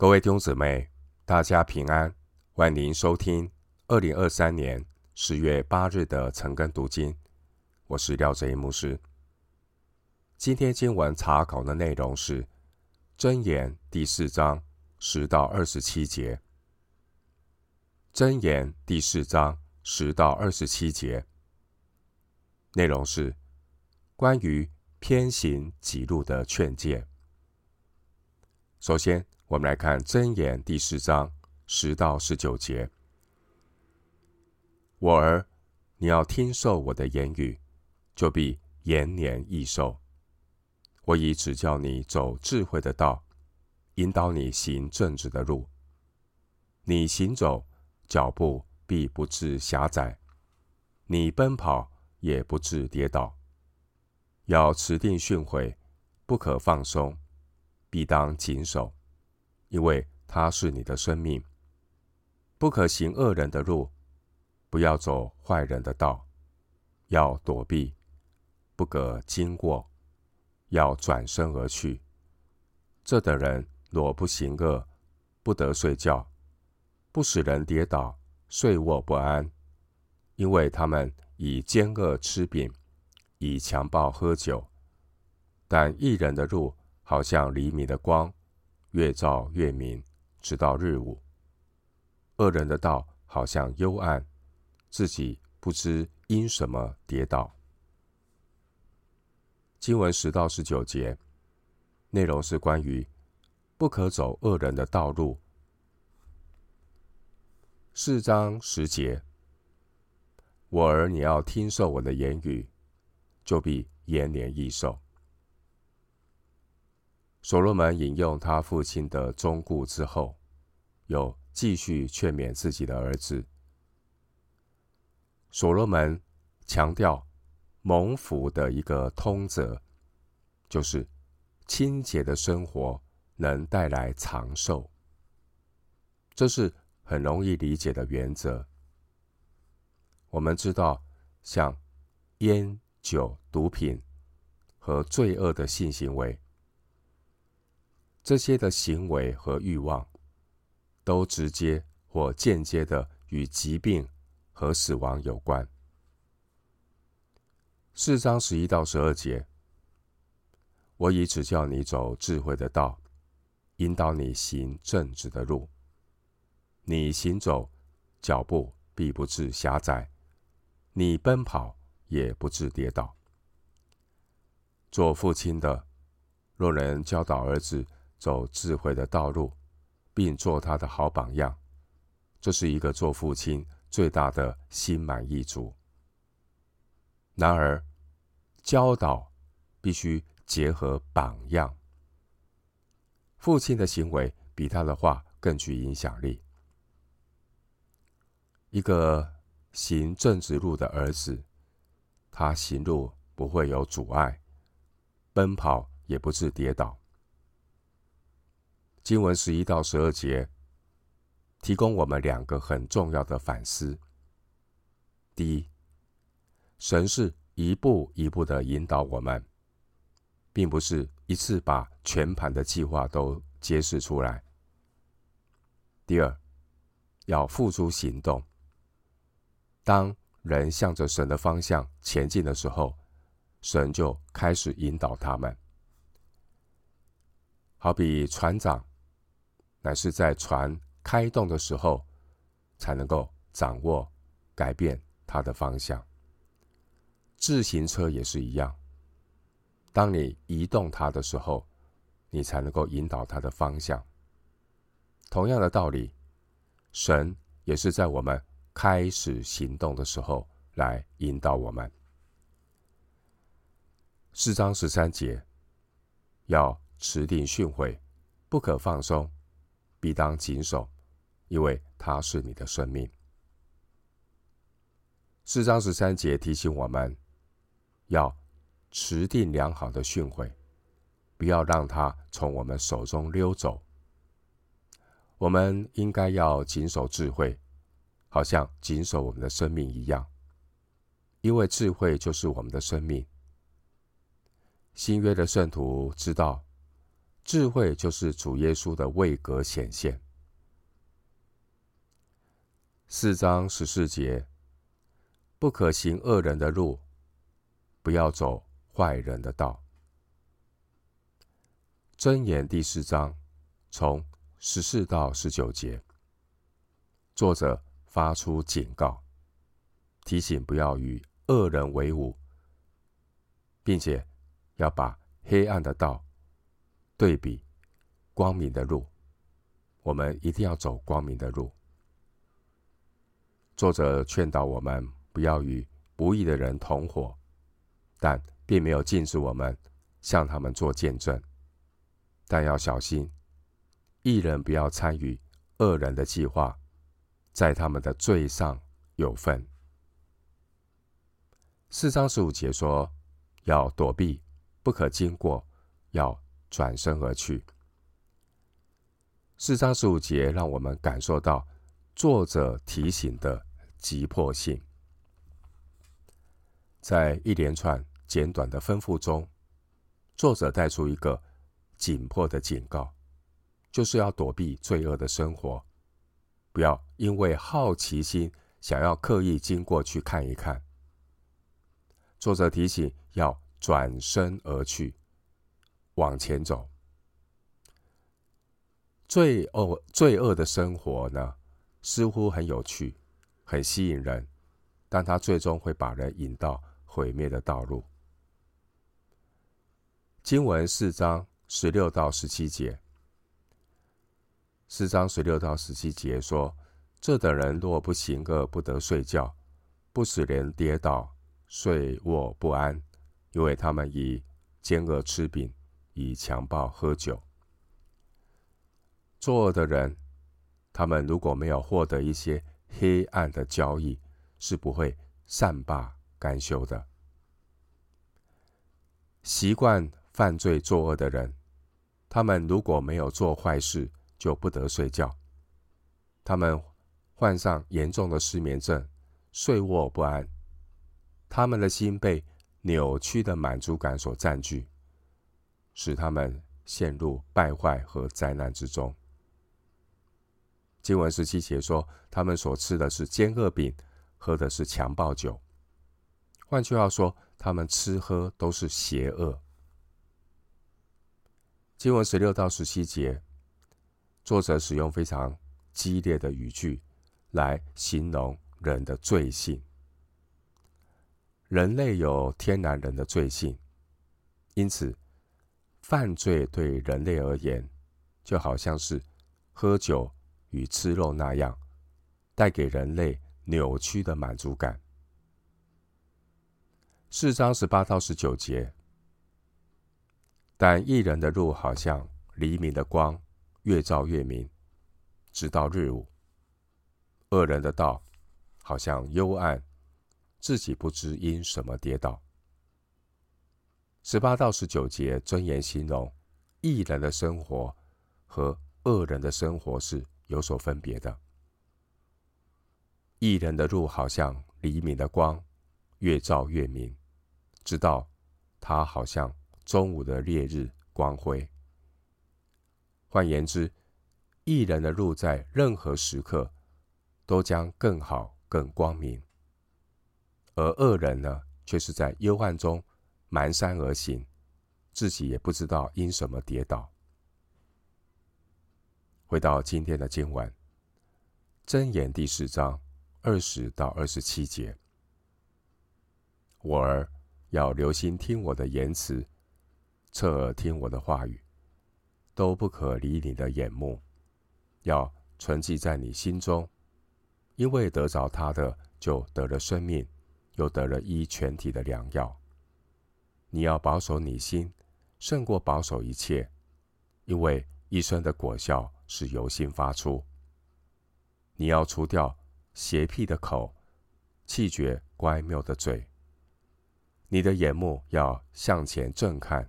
各位弟兄姊妹，大家平安，欢迎收听二零二三年十月八日的晨更读经。我是廖哲一牧师。今天经文查考的内容是《箴言》第四章十到二十七节，《箴言》第四章十到二十七节内容是关于偏行己路的劝诫。首先，我们来看《箴言》第四章十到十九节：“我儿，你要听受我的言语，就必延年益寿。我已指教你走智慧的道，引导你行正直的路。你行走，脚步必不致狭窄；你奔跑，也不致跌倒。要持定训诲，不可放松。”必当谨守，因为他是你的生命。不可行恶人的路，不要走坏人的道，要躲避，不可经过，要转身而去。这等人若不行恶，不得睡觉，不使人跌倒，睡卧不安，因为他们以奸恶吃饼，以强暴喝酒。但义人的路，好像黎明的光，越照越明，直到日午。恶人的道好像幽暗，自己不知因什么跌倒。经文十到十九节内容是关于不可走恶人的道路。四章十节，我儿，你要听受我的言语，就必延年益寿。所罗门引用他父亲的忠告之后，又继续劝勉自己的儿子。所罗门强调蒙福的一个通则，就是清洁的生活能带来长寿。这是很容易理解的原则。我们知道，像烟酒、毒品和罪恶的性行为。这些的行为和欲望，都直接或间接的与疾病和死亡有关。四章十一到十二节，我已指教你走智慧的道，引导你行正直的路。你行走，脚步必不致狭窄；你奔跑，也不致跌倒。做父亲的，若能教导儿子，走智慧的道路，并做他的好榜样，这是一个做父亲最大的心满意足。然而，教导必须结合榜样。父亲的行为比他的话更具影响力。一个行正直路的儿子，他行路不会有阻碍，奔跑也不致跌倒。经文十一到十二节，提供我们两个很重要的反思。第一，神是一步一步的引导我们，并不是一次把全盘的计划都揭示出来。第二，要付诸行动。当人向着神的方向前进的时候，神就开始引导他们，好比船长。乃是在船开动的时候，才能够掌握、改变它的方向。自行车也是一样，当你移动它的时候，你才能够引导它的方向。同样的道理，神也是在我们开始行动的时候来引导我们。四章十三节，要持定训诲，不可放松。必当谨守，因为它是你的生命。四章十三节提醒我们，要持定良好的训诲，不要让它从我们手中溜走。我们应该要谨守智慧，好像谨守我们的生命一样，因为智慧就是我们的生命。新约的圣徒知道，智慧就是主耶稣的位格显现。四章十四节，不可行恶人的路，不要走坏人的道。箴言第四章从十四到十九节，作者发出警告，提醒不要与恶人为伍，并且要把黑暗的道对比光明的路。我们一定要走光明的路。作者劝导我们不要与不义的人同伙，但并没有禁止我们向他们做见证。但要小心，一人不要参与恶人的计划，在他们的罪上有份。四章十五节说，要躲避，不可经过，要转身而去。四章十五节让我们感受到作者提醒的。急迫性，在一连串简短的吩咐中，作者带出一个紧迫的警告，就是要躲避罪恶的生活，不要因为好奇心想要刻意经过去看一看。作者提醒要转身而去，往前走。罪恶罪恶的生活呢，似乎很有趣。很吸引人，但它最终会把人引到毁灭的道路。经文四章十六到十七节，四章十六到十七节说：“这等人若不行恶，不得睡觉，不使人跌倒，睡卧不安，因为他们以奸恶吃饼，以强暴喝酒。作恶的人，他们如果没有获得一些。”黑暗的交易是不会善罢甘休的。习惯犯罪作恶的人，他们如果没有做坏事，就不得睡觉。他们患上严重的失眠症，睡卧不安。他们的心被扭曲的满足感所占据，使他们陷入败坏和灾难之中。经文十七节说，他们所吃的是奸恶饼，喝的是强暴酒。换句话说，他们吃喝都是邪恶。经文十六到十七节，作者使用非常激烈的语句来形容人的罪性。人类有天然人的罪性，因此犯罪对人类而言，就好像是喝酒。与吃肉那样，带给人类扭曲的满足感。四章十八到十九节，但义人的路好像黎明的光，越照越明，直到日午；恶人的道好像幽暗，自己不知因什么跌倒。十八到十九节箴言形容义人的生活和恶人的生活是。有所分别的。义人的路好像黎明的光，越照越明，直到他好像中午的烈日光辉。换言之，义人的路在任何时刻都将更好、更光明；而恶人呢，却是在幽暗中蹒跚而行，自己也不知道因什么跌倒。回到今天的经文，箴言第四章二十到二十七节。我儿要留心听我的言辞，侧耳听我的话语，都不可离你的眼目，要存记在你心中，因为得着他的，就得了生命，又得了医全体的良药。你要保守你心，胜过保守一切，因为一生的果效。是由心发出。你要除掉邪僻的口，弃绝乖谬的嘴。你的眼目要向前正看，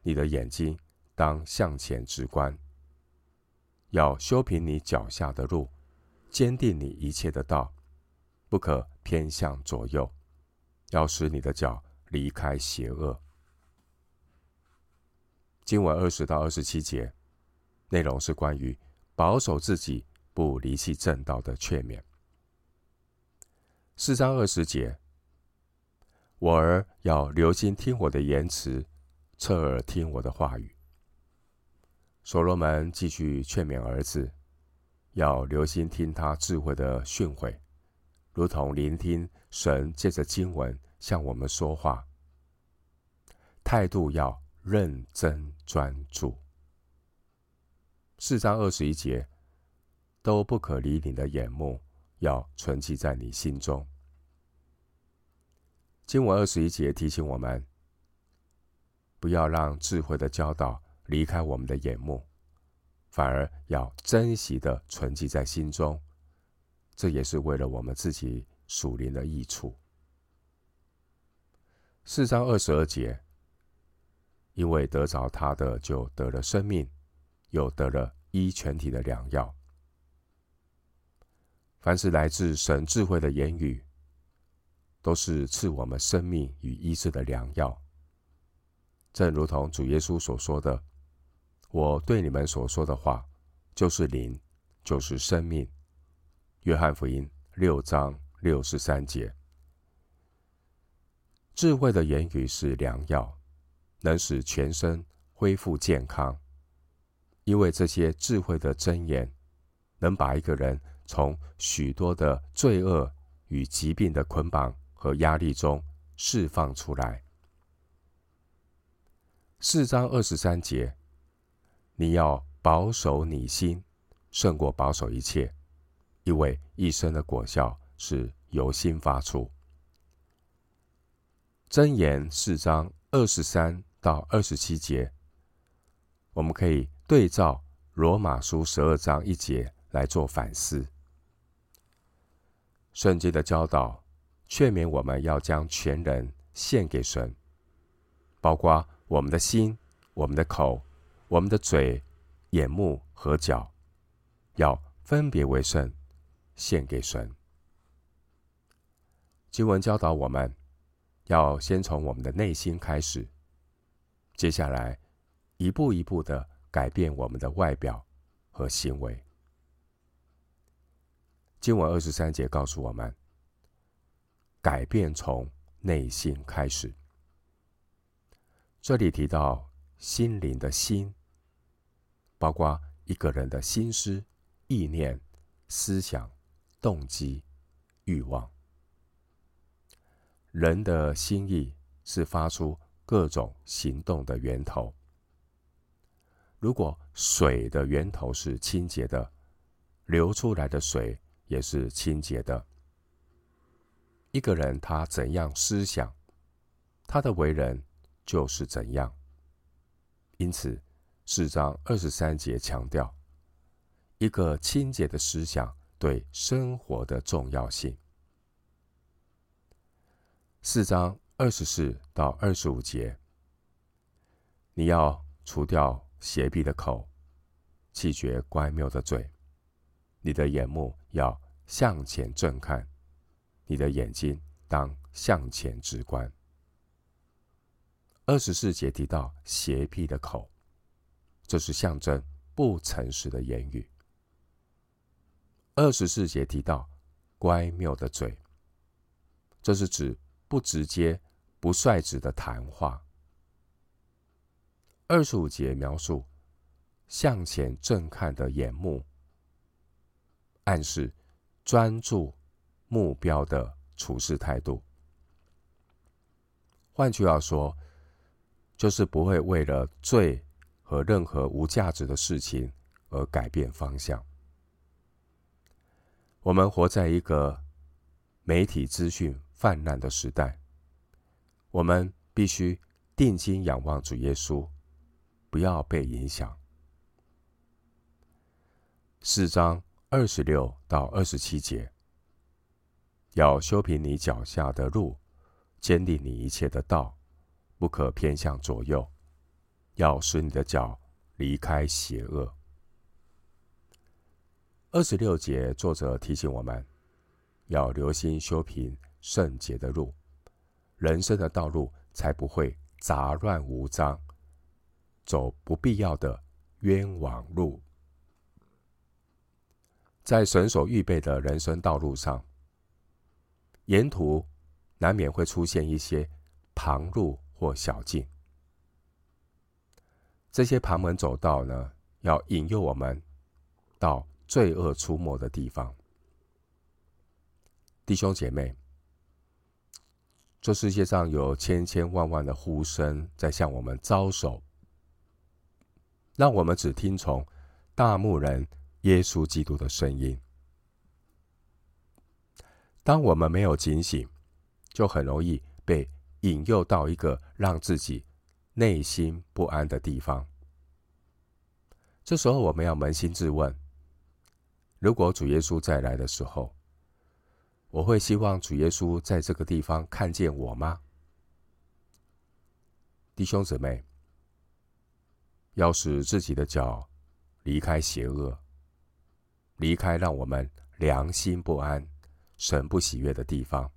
你的眼睛当向前直观。要修平你脚下的路，坚定你一切的道，不可偏向左右。要使你的脚离开邪恶。经文二十到二十七节，内容是关于保守自己不离弃正道的劝勉。四章二十节，我儿要留心听我的言辞，侧耳听我的话语。所罗门继续劝勉儿子，要留心听他智慧的训诲，如同聆听神借着经文向我们说话。态度要认真专注。四章二十一节，都不可离你的眼目，要存记在你心中。经文二十一节提醒我们，不要让智慧的教导离开我们的眼目，反而要珍惜的存记在心中。这也是为了我们自己属灵的益处。四章二十二节，因为得着他的，就得了生命，又得了医全体的良药。凡是来自神智慧的言语，都是赐我们生命与医治的良药。正如同主耶稣所说的：“我对你们所说的话，就是灵，就是生命。”约翰福音六章六十三节。智慧的言语是良药，能使全身恢复健康。因为这些智慧的箴言，能把一个人从许多的罪恶与疾病的捆绑和压力中释放出来。四章二十三节，你要保守你心，胜过保守一切，因为一生的果效是由心发出。箴言四章二十三到二十七节，我们可以对照罗马书十二章一节来做反思。圣经的教导。劝勉我们要将全人献给神，包括我们的心、我们的口、我们的嘴、眼目和脚，要分别为圣，献给神。经文教导我们要先从我们的内心开始，接下来一步一步的改变我们的外表和行为。经文二十三节告诉我们。改变从内心开始。这里提到心灵的心，包括一个人的心思、意念、思想、动机、欲望。人的心意是发出各种行动的源头。如果水的源头是清洁的，流出来的水也是清洁的。一个人他怎样思想，他的为人就是怎样。因此，四章二十三节强调一个清洁的思想对生活的重要性。四章二十四到二十五节，你要除掉邪僻的口，弃绝乖谬的嘴，你的眼目要向前正看。你的眼睛当向前直观。二十四节提到邪僻的口，这是象征不诚实的言语。二十四节提到乖谬的嘴，这是指不直接、不率直的谈话。二十五节描述向前正看的眼目，暗示专注。目标的处事态度，换句话说，就是不会为了罪和任何无价值的事情而改变方向。我们活在一个媒体资讯泛滥的时代，我们必须定睛仰望主耶稣，不要被影响。四章二十六到二十七节。要修平你脚下的路，坚定你一切的道，不可偏向左右。要使你的脚离开邪恶。二十六节，作者提醒我们，要留心修平圣洁的路，人生的道路才不会杂乱无章，走不必要的冤枉路。在神所预备的人生道路上，沿途难免会出现一些旁路或小径。这些旁门左道呢，要引诱我们到罪恶出没的地方。弟兄姐妹，这世界上有千千万万的呼声在向我们招手，让我们只听从大牧人耶稣基督的声音。当我们没有警醒，就很容易被引诱到一个让自己内心不安的地方。这时候，我们要扪心自问：如果主耶稣再来的时候，我会希望主耶稣在这个地方看见我吗？弟兄姊妹，要使自己的脚离开邪恶，离开让我们良心不安、神不喜悦的地方，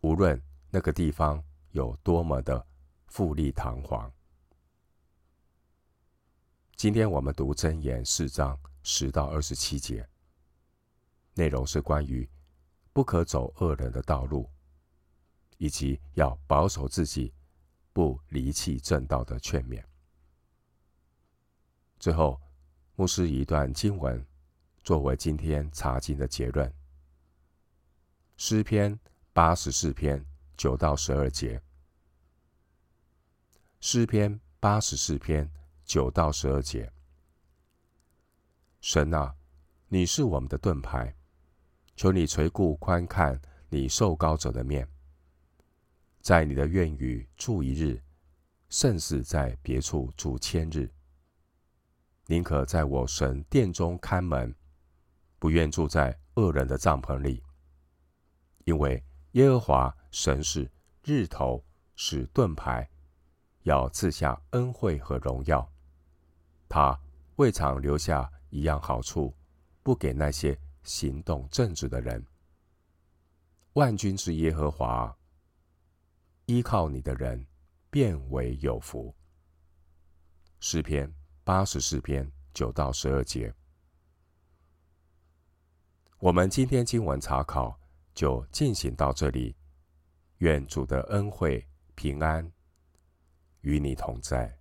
无论那个地方有多么的富丽堂皇。今天我们读箴言四章十到二十七节，内容是关于。不可走恶人的道路，以及要保守自己，不离弃正道的劝勉。最后，牧师一段经文作为今天查经的结论：诗篇八十四篇九到十二节。诗篇八十四篇九到十二节。神啊，你是我们的盾牌。求你垂顾观看你受膏者的面，在你的院宇住一日，胜似在别处住千日。宁可在我神殿中看门，不愿住在恶人的帐篷里。因为耶和华神是日头，是盾牌，要赐下恩惠和荣耀。他未尝留下一样好处，不给那些。行动正直的人，万军之耶和华，依靠你的人，便为有福。诗篇八十四篇九到十二节。我们今天经文查考就进行到这里，愿主的恩惠平安与你同在。